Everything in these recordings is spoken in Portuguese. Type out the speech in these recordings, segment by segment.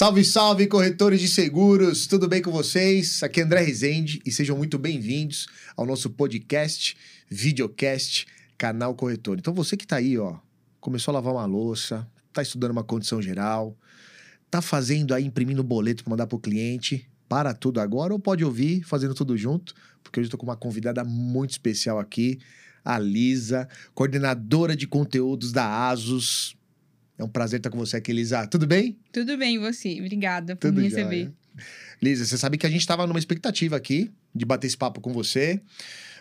Salve, salve, corretores de seguros! Tudo bem com vocês? Aqui é André Rezende e sejam muito bem-vindos ao nosso podcast, videocast, canal Corretor. Então você que tá aí, ó, começou a lavar uma louça, tá estudando uma condição geral, tá fazendo aí, imprimindo boleto para mandar pro cliente, para tudo agora ou pode ouvir fazendo tudo junto, porque hoje eu tô com uma convidada muito especial aqui, a Lisa, coordenadora de conteúdos da ASUS. É um prazer estar com você aqui, Lisa. Tudo bem? Tudo bem, você? Obrigada por Tudo me receber. Lisa, você sabe que a gente estava numa expectativa aqui de bater esse papo com você.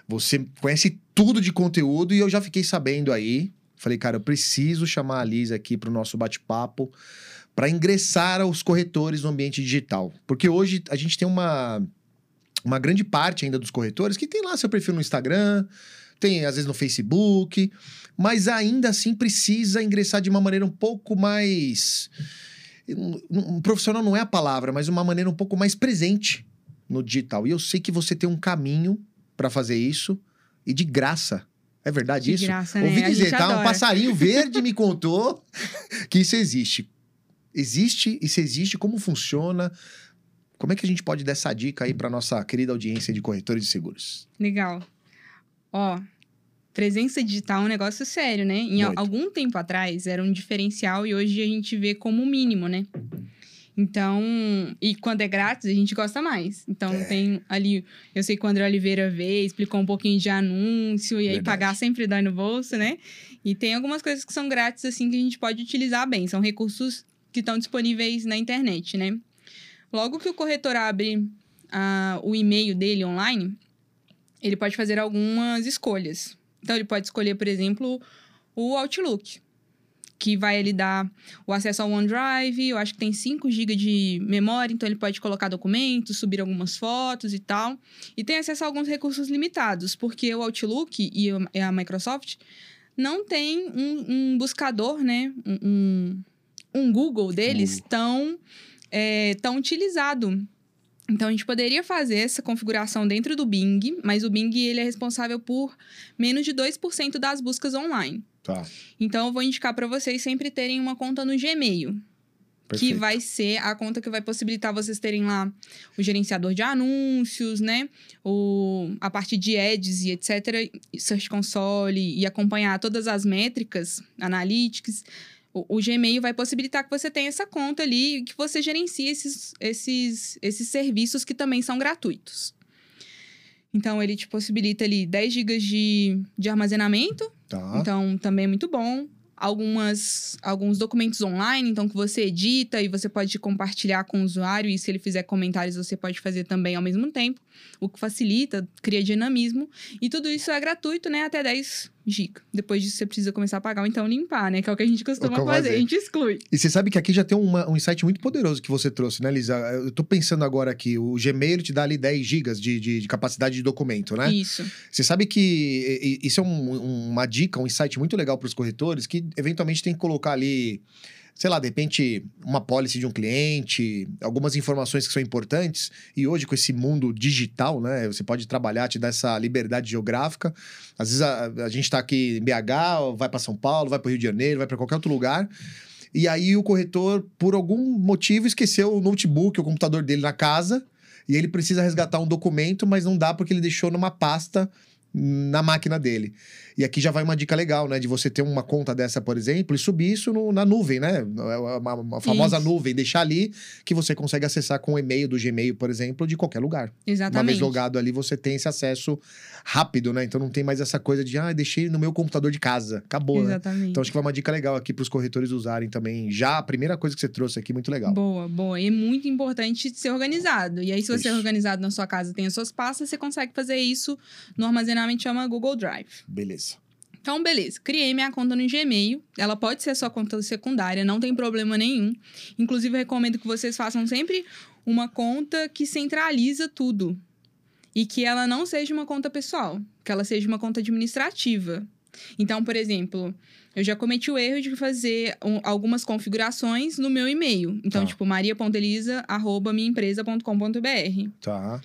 Você conhece tudo de conteúdo e eu já fiquei sabendo aí. Falei, cara, eu preciso chamar a Lisa aqui para o nosso bate-papo para ingressar aos corretores no ambiente digital. Porque hoje a gente tem uma, uma grande parte ainda dos corretores que tem lá seu perfil no Instagram, tem às vezes no Facebook, mas ainda assim precisa ingressar de uma maneira um pouco mais. Um, um profissional não é a palavra, mas uma maneira um pouco mais presente no digital. E eu sei que você tem um caminho para fazer isso e de graça. É verdade De isso? graça, né? Ouvi dizer, tá? Um adora. passarinho verde me contou que isso existe. Existe, e se existe, como funciona? Como é que a gente pode dar essa dica aí para nossa querida audiência de corretores de seguros? Legal. Ó, presença digital é um negócio sério, né? Em Muito. algum tempo atrás era um diferencial e hoje a gente vê como mínimo, né? Então, e quando é grátis, a gente gosta mais. Então, É. tem ali, eu sei que o André Oliveira veio, explicou um pouquinho de anúncio, e aí Verdade. pagar sempre dói no bolso, né? E tem algumas coisas que são grátis, assim, que a gente pode utilizar bem. São recursos que estão disponíveis na internet, né? Logo que o corretor abre ah, o e-mail dele online, ele pode fazer algumas escolhas. Então, ele pode escolher, por exemplo, o Outlook, que vai lhe dar o acesso ao OneDrive. Eu acho que tem 5 GB de memória, então ele pode colocar documentos, subir algumas fotos e tal. E tem acesso a alguns recursos limitados, porque o Outlook e a- Microsoft não tem um, um buscador, né? Um, um- um Google deles tão, é, tão utilizado. Então, a gente poderia fazer essa configuração dentro do Bing, mas o Bing ele é responsável por menos de 2% das buscas online. Tá. Então, eu vou indicar para vocês sempre terem uma conta no Gmail, que vai ser a conta que vai possibilitar vocês terem lá o gerenciador de anúncios, né? O, a parte de ads e etc. Search Console e acompanhar todas as métricas, analytics. O, o Gmail vai possibilitar que você tenha essa conta ali e que você gerencie esses, esses, esses serviços que também são gratuitos. Então, ele te possibilita ali 10 GB de, de armazenamento, Tá. então, também é muito bom. Algumas, alguns documentos online, então, que você edita e você pode compartilhar com o usuário. E se ele fizer comentários, você pode fazer também ao mesmo tempo. O que facilita, cria dinamismo. E tudo isso é gratuito, né? Até 10 GB. Depois disso, você precisa começar a pagar ou então limpar, né? Que é o que a gente costuma fazer. fazer. A gente exclui. E você sabe que aqui já tem uma- um insight muito poderoso que você trouxe, né, Lisa? Eu tô pensando agora aqui, o Gmail te dá ali 10 gigas de, de- de capacidade de documento, né? Isso. Você sabe que isso é um- uma dica, um insight muito legal para os corretores, que eventualmente tem que colocar ali, sei lá, de repente, uma policy de um cliente, algumas informações que são importantes. E hoje, com esse mundo digital, né? Você pode trabalhar, te dar essa liberdade geográfica. Às vezes a, a gente está aqui em BH, vai para São Paulo, vai para Rio de Janeiro, vai para qualquer outro lugar. E aí o corretor, por algum motivo, esqueceu o notebook, o computador dele na casa. E ele precisa resgatar um documento, mas não dá porque ele deixou numa pasta na máquina dele. E aqui já vai uma dica legal, né? De você ter uma conta dessa, por exemplo, e subir isso no- na nuvem, né? Uma, uma famosa Isso. nuvem, deixar ali que você consegue acessar com o e-mail do Gmail, por exemplo, de qualquer lugar. Uma vez Exatamente. logado ali, você tem esse acesso rápido, né? Então não tem mais essa coisa de, ah, deixei no meu computador de casa. Acabou, né? Exatamente. Então acho que vai uma dica legal aqui para os corretores usarem também. Já a primeira coisa que você trouxe aqui, muito legal. Boa, boa. E é muito importante ser organizado. E aí, se você é Isso. organizado na sua casa tem as suas pastas, você consegue fazer isso no armazenamento que chama Google Drive. Beleza. Então, beleza. Criei minha conta no Gmail. Ela pode ser a sua conta secundária, não tem problema nenhum. Inclusive, eu recomendo que vocês façam sempre uma conta que centraliza tudo. E que ela não seja uma conta pessoal, que ela seja uma conta administrativa. Então, por exemplo, eu já cometi o erro de fazer um- algumas configurações no meu e-mail. Então, Tá. tipo, maria.elisa.minhaempresa.com.br. Tá.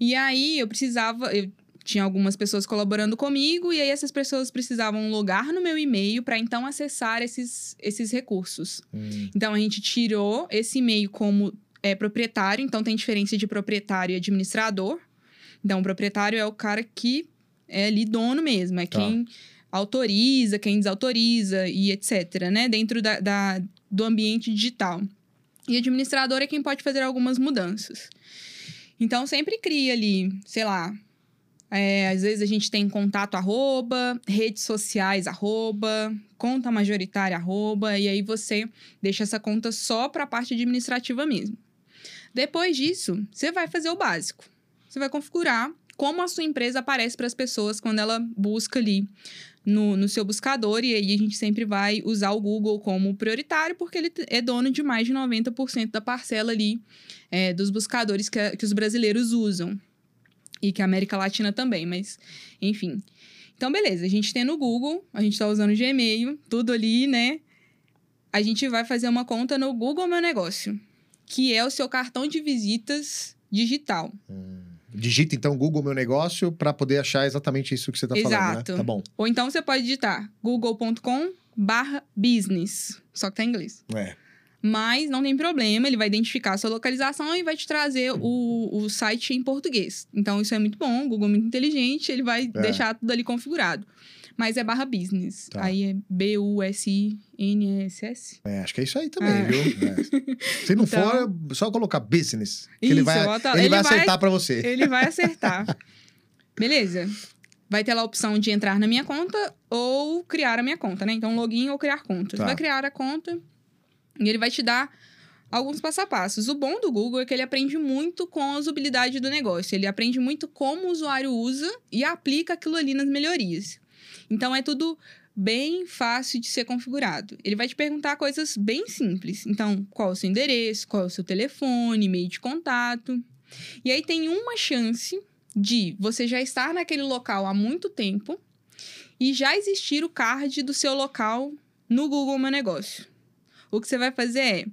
E aí eu precisava. Eu tinha algumas pessoas colaborando comigo, e aí essas pessoas precisavam logar no meu e-mail para então acessar esses, esses recursos. Hum, Então a gente tirou esse e-mail como é, proprietário, então tem diferença de proprietário e administrador. Então, o proprietário é o cara que é ali dono mesmo, é Tá. quem autoriza, quem desautoriza e etc., né? Dentro da, da- do ambiente digital. E administrador é quem pode fazer algumas mudanças. Então, sempre cria ali, sei lá, é, às vezes a gente tem contato arroba, redes sociais arroba, conta majoritária arroba, e aí você deixa essa conta só para a parte administrativa mesmo. Depois disso, você vai fazer o básico. Você vai configurar como a sua empresa aparece para as pessoas quando ela busca ali no, no seu buscador, e aí a gente sempre vai usar o Google como prioritário, porque ele é dono de mais de 90% da parcela ali é, dos buscadores que, que os brasileiros usam. E que a América Latina também, mas enfim. Então, beleza, a gente tem no Google, a gente está usando o Gmail, tudo ali, né? A gente vai fazer uma conta no Google Meu Negócio, que é o seu cartão de visitas digital. Digita então Google Meu Negócio para poder achar exatamente isso que você tá falando, Exato. né? Tá bom. Ou então você pode digitar google.com barra business, só que tá em inglês. É. Mas não tem problema, ele vai identificar a sua localização e vai te trazer o, o site em português. Então isso é muito bom, o Google é muito inteligente, ele vai É. deixar tudo ali configurado. Mas é barra business. Tá. Aí é B-U-S-I-N-S-S. É, acho que é isso aí também, Ah. viu? É. Se não Então- for, é só colocar business. Que ele Isso, vai, bota- ele ele vai vai- acertar pra você. Ele vai acertar. Beleza. Vai ter lá a opção de entrar na minha conta ou criar a minha conta, né? Então, login ou criar conta. Tá. Você vai criar a conta e ele vai te dar alguns passo a passos. O bom do Google é que ele aprende muito com a usabilidade do negócio. Ele aprende muito como o usuário usa e aplica aquilo ali nas melhorias. Então, é tudo bem fácil de ser configurado. Ele vai te perguntar coisas bem simples. Então, qual é o seu endereço, qual é o seu telefone, e-mail de contato. E aí tem uma chance de você já estar naquele local há muito tempo e já existir o card do seu local no Google Meu Negócio. O que você vai fazer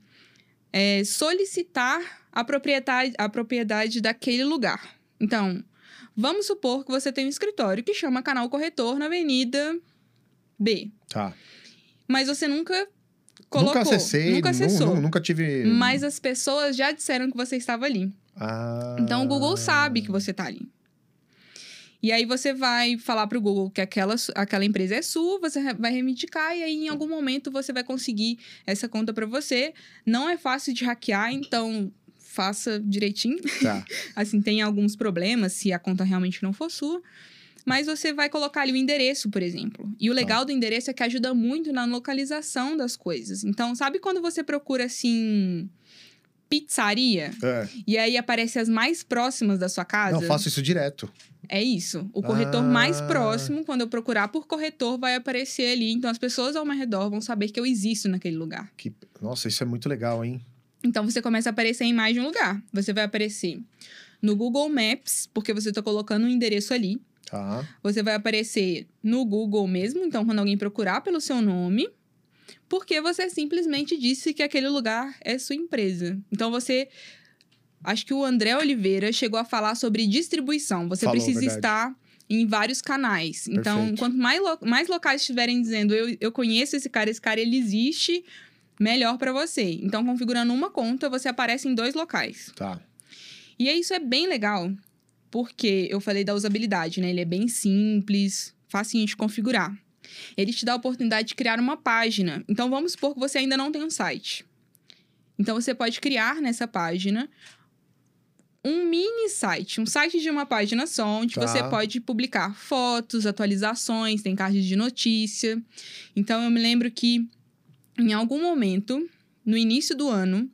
é, é solicitar a propriedade, a propriedade daquele lugar. Então, vamos supor que você tem um escritório que chama Canal Corretor na Avenida B, Tá. mas você nunca colocou, nunca acessei, nunca nu- acessou. nu- nunca tive. Mas as pessoas já disseram que você estava ali. Ah. Então o Google sabe que você tá ali. E aí você vai falar pro Google que aquela, aquela empresa é sua, você vai reivindicar e aí em algum momento você vai conseguir essa conta para você. Não é fácil de hackear, então faça direitinho. Tá. Assim, tem alguns problemas se a conta realmente não for sua. Mas você vai colocar ali o endereço, por exemplo. E o legal do endereço é que ajuda muito na localização das coisas. Então, sabe quando você procura assim pizzaria É. e aí aparece as mais próximas da sua casa? Não, faço isso direto. É isso. O corretor Ah. mais próximo, quando eu procurar por corretor, vai aparecer ali. Então as pessoas ao meu redor vão saber que eu existo naquele lugar. Que... Nossa, isso é muito legal, hein? Então você começa a aparecer em mais de um lugar. Você vai aparecer no Google Maps, porque você está colocando um endereço ali. Tá. Você vai aparecer no Google mesmo, então quando alguém procurar pelo seu nome, porque você simplesmente disse que aquele lugar é sua empresa. Então você acho que o André Oliveira chegou a falar sobre distribuição. Você Falou, precisa verdade. estar em vários canais. Então, Perfeito. quanto mais, lo- mais locais estiverem dizendo eu, eu conheço esse cara, esse cara ele existe, melhor para você. Então, configurando uma conta, você aparece em dois locais. Tá. E isso é bem legal, porque eu falei da usabilidade, né? Ele é bem simples, facinho de configurar. Ele te dá a oportunidade de criar uma página. Então, vamos supor que você ainda não tem um site. Então, você pode criar nessa página um mini site, um site de uma página só, onde Tá. você pode publicar fotos, atualizações, tem cards de notícia. Então, eu me lembro que em algum momento, no início do ano,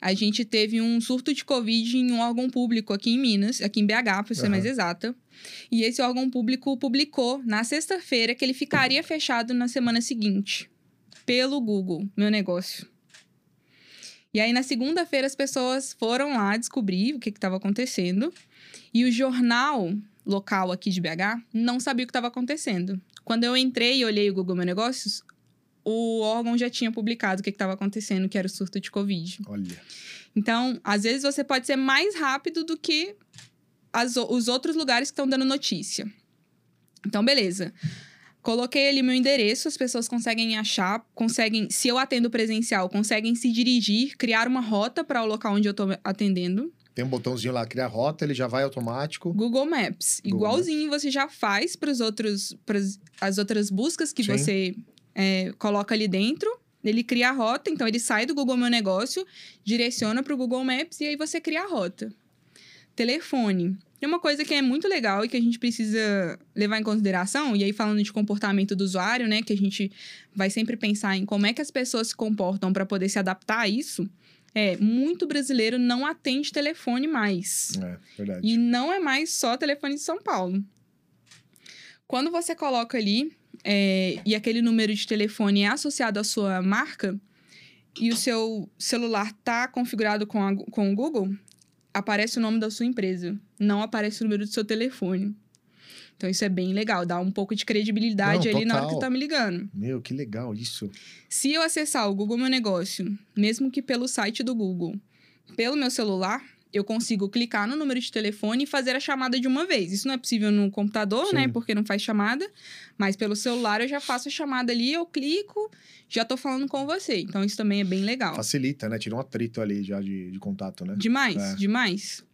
a gente teve um surto de Covid em um órgão público aqui em Minas, aqui em BH, para ser Aham. mais exata. E esse órgão público publicou na sexta-feira que ele ficaria fechado na semana seguinte, pelo Google, meu negócio. E aí, na segunda-feira, as pessoas foram lá descobrir o que estava acontecendo. E o jornal local aqui de BH não sabia o que estava acontecendo. Quando eu entrei e olhei o Google Meu Negócios, o órgão já tinha publicado o que estava acontecendo, que era o surto de Covid. Olha. Então, às vezes você pode ser mais rápido do que as, os outros lugares que estão dando notícia. Então, beleza. Coloquei ali meu endereço, as pessoas conseguem achar, conseguem, se eu atendo presencial, conseguem se dirigir, criar uma rota para o local onde eu estou atendendo. Tem um botãozinho lá, criar rota, ele já vai automático. Google Maps. Google Igualzinho você já faz para as outras buscas que Sim. você é, coloca ali dentro. Ele cria a rota, então ele sai do Google Meu Negócio, direciona para o Google Maps e aí você cria a rota. Telefone. Tem uma coisa que é muito legal e que a gente precisa levar em consideração, e aí falando de comportamento do usuário, né, que a gente vai sempre pensar em como é que as pessoas se comportam para poder se adaptar a isso. É, muito brasileiro não atende telefone mais. É, verdade. E não é mais só telefone de São Paulo. Quando você coloca ali é, e aquele número de telefone é associado à sua marca e o seu celular tá configurado com, a- com o Google, aparece o nome da sua empresa, não aparece o número do seu telefone. Então isso é bem legal, dá um pouco de credibilidade Não, ali na hora que total. tá me ligando. Meu, que legal isso. Se eu acessar o Google Meu Negócio, mesmo que pelo site do Google, pelo meu celular, eu consigo clicar no número de telefone e fazer a chamada de uma vez. Isso não é possível no computador, Sim. né? Porque não faz chamada. Mas pelo celular eu já faço a chamada ali, eu clico, já tô falando com você. Então isso também é bem legal. Facilita, né? Tira um atrito ali já de, de contato, né? Demais, É. demais.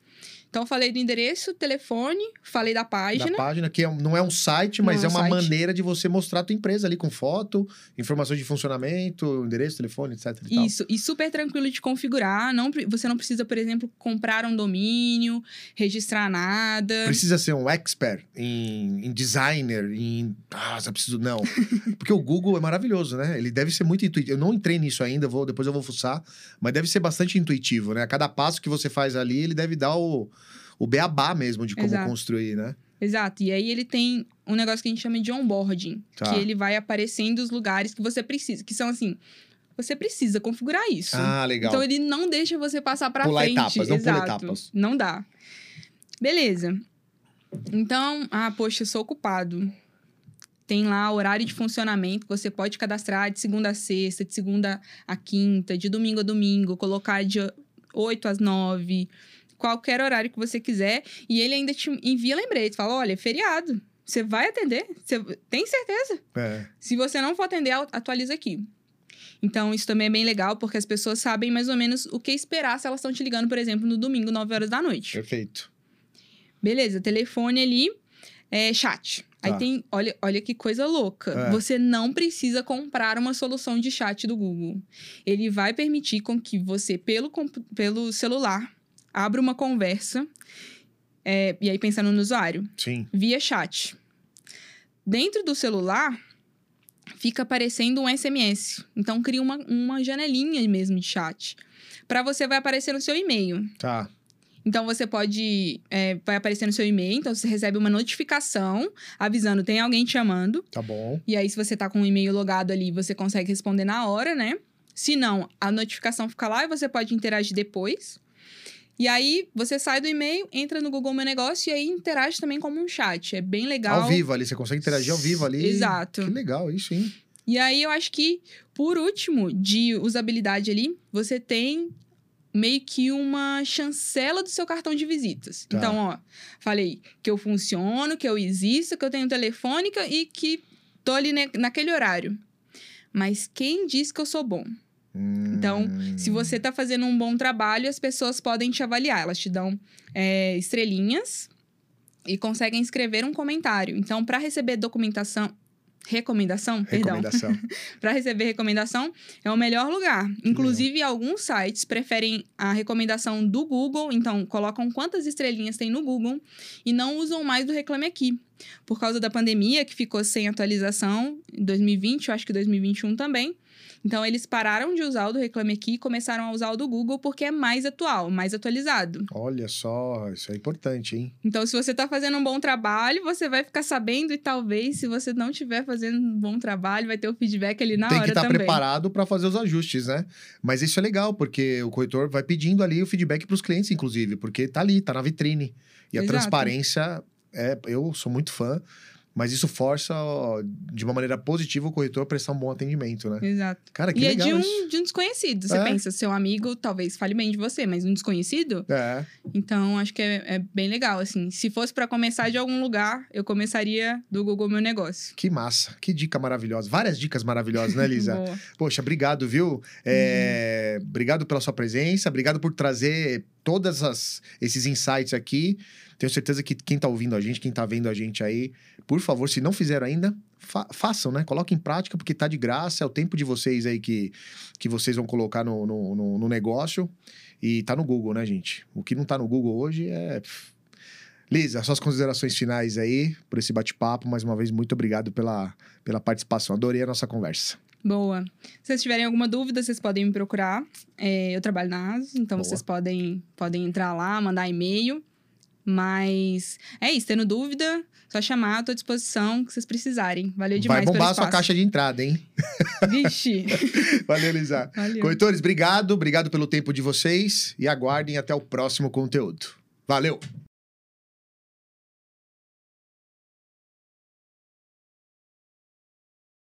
Então eu falei do endereço, telefone, falei da página. Da página, que é não é um site, mas Não é é um uma site. maneira de você mostrar a tua empresa ali com foto, informações de funcionamento, endereço, telefone, etc. E. Isso, e super tranquilo de configurar. Não, você não precisa, por exemplo, comprar um domínio, registrar nada. Precisa ser um expert em, em designer, em. Ah, só preciso. Não. Porque o Google é maravilhoso, né? Ele deve ser muito intuitivo. Eu não entrei nisso ainda, vou, depois eu vou fuçar, mas deve ser bastante intuitivo, né? A cada passo que você faz ali, ele deve dar o, o beabá mesmo de como Exato. construir, né? Exato. E aí ele tem um negócio que a gente chama de onboarding, Tá. que ele vai aparecendo os lugares que você precisa, que são assim, você precisa configurar isso. Ah, legal. Então ele não deixa você passar para Pular frente. etapas, não pula Exato. etapas. Não dá. Beleza. Então, ah, poxa, eu sou ocupado. Tem lá horário de funcionamento que você pode cadastrar de segunda a sexta, de segunda a quinta, de domingo a domingo, colocar de 8 às 9, qualquer horário que você quiser. E ele ainda te envia lembrete, fala: olha, é feriado. Você vai atender? Você tem certeza? É. Se você não for atender, atualiza aqui. Então, isso também é bem legal, porque as pessoas sabem mais ou menos o que esperar se elas estão te ligando, por exemplo, no domingo, 9 horas da noite. Perfeito. Beleza, telefone ali, é, chat. Aí Tá. tem, olha, olha que coisa louca. É. Você não precisa comprar uma solução de chat do Google. Ele vai permitir com que você, pelo, pelo celular, abra uma conversa, é, e aí pensando no usuário, Sim. via chat. Dentro do celular, fica aparecendo um SMS. Então, cria uma, uma janelinha mesmo de chat. Para você, vai aparecer no seu e-mail. Tá. Então, você pode... é, vai aparecer no seu e-mail. Então, você recebe uma notificação avisando tem alguém te chamando. Tá bom. E aí, se você tá com o e-mail logado ali, você consegue responder na hora, né? Se não, a notificação fica lá e você pode interagir depois. E aí, você sai do e-mail, entra no Google Meu Negócio e aí interage também como um chat. É bem legal. Ao vivo ali, você consegue interagir ao vivo ali. Exato. Que legal isso, hein? E aí, eu acho que, por último, de usabilidade ali, você tem meio que uma chancela do seu cartão de visitas. Tá. Então, ó, falei que eu funciono, que eu existo, que eu tenho telefônica e que tô ali ne- naquele horário. Mas quem diz que eu sou bom? Então, Hum. Se você tá fazendo um bom trabalho, as pessoas podem te avaliar. Elas te dão é, estrelinhas e conseguem escrever um comentário. Então, para receber documentação, recomendação, perdão, Recomendação. para receber recomendação é o melhor lugar. Inclusive, alguns sites preferem a recomendação do Google, então colocam quantas estrelinhas tem no Google e não usam mais do Reclame Aqui. Por causa da pandemia, que ficou sem atualização em 2020, eu acho que 2021 também. Então, eles pararam de usar o do Reclame Aqui e começaram a usar o do Google porque é mais atual, mais atualizado. Olha só, isso é importante, hein? Então, se você está fazendo um bom trabalho, você vai ficar sabendo e talvez, se você não estiver fazendo um bom trabalho, vai ter o feedback ali na Tem hora que estar também. preparado para fazer os ajustes, né? Mas isso é legal, porque o corretor vai pedindo ali o feedback para os clientes, inclusive, porque tá ali, tá na vitrine. E a Exato. transparência, é, eu sou muito fã, Mas isso força, de uma maneira positiva, o corretor a prestar um bom atendimento, né? Exato. Cara, que e legal é de isso. um, de um desconhecido. Você É. pensa, seu amigo talvez fale bem de você, mas um desconhecido? É, Então, acho que é, é bem legal, assim. Se fosse pra começar de algum lugar, eu começaria do Google Meu Negócio. que massa. Que dica maravilhosa. Várias dicas maravilhosas, né, Lisa? Boa. Poxa, obrigado, viu? É, Obrigado pela sua presença, obrigado por trazer todos esses insights aqui. Tenho certeza que quem tá ouvindo a gente, quem tá vendo a gente aí, por favor, se não fizeram ainda, fa- façam, né? Coloquem em prática, porque tá de graça, é o tempo de vocês aí que, que vocês vão colocar no, no, no- no negócio. E tá no Google, né, gente? O que não tá no Google hoje é. Lisa, suas considerações finais aí por esse bate-papo. Mais uma vez, muito obrigado pela, pela participação. Adorei a nossa conversa. Boa. Se vocês tiverem alguma dúvida, vocês podem me procurar. É, eu trabalho na ASO, então Boa. vocês podem, podem entrar lá, mandar e-mail. Mas é isso, tendo dúvida, só chamar, à disposição, que vocês precisarem. Valeu demais Vai bombar a sua caixa de entrada, hein? Vixe. Valeu, Lisa. Valeu. Corretores, obrigado. Obrigado pelo tempo de vocês e aguardem até o próximo conteúdo. Valeu!